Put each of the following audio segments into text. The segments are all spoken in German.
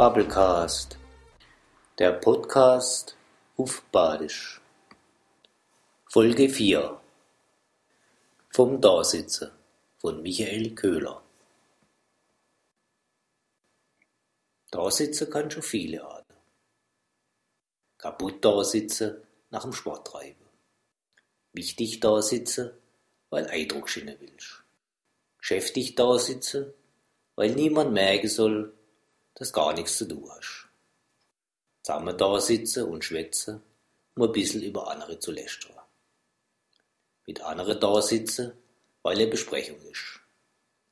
Bubblecast, der Podcast auf Badisch. Folge 4 Vom Dasitzen von Michael Köhler. Dasitzen kann schon viele Arten. Kaputt dasitzen nach dem Sport treiben. Wichtig dasitzen, weil Eindruck schinnen willst. Geschäftig dasitzen, weil niemand merken soll, dass gar nichts zu tun hast. Zusammen da sitzen und schwätzen, um ein bisschen über andere zu lästern. Mit anderen da sitzen, weil eine Besprechung ist,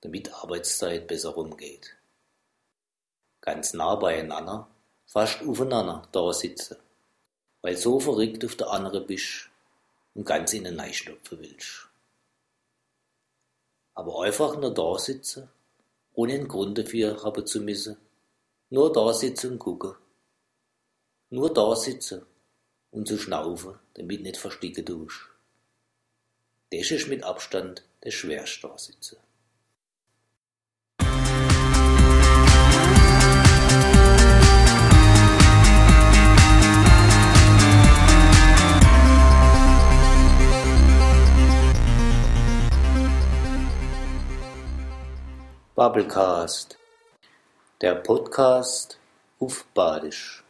damit Arbeitszeit besser rumgeht. Ganz nah beieinander, fast aufeinander da sitzen, weil so verrückt auf der andere bist und ganz in den Neistopfen willst. Aber einfach nur da sitzen, ohne einen Grund dafür haben zu müssen, nur da sitzen und gucken. Nur da sitzen und zu schnaufen, damit nicht versticken tust. Das ist mit Abstand der schwerste Sitzen. Bubblecast der Podcast auf Badisch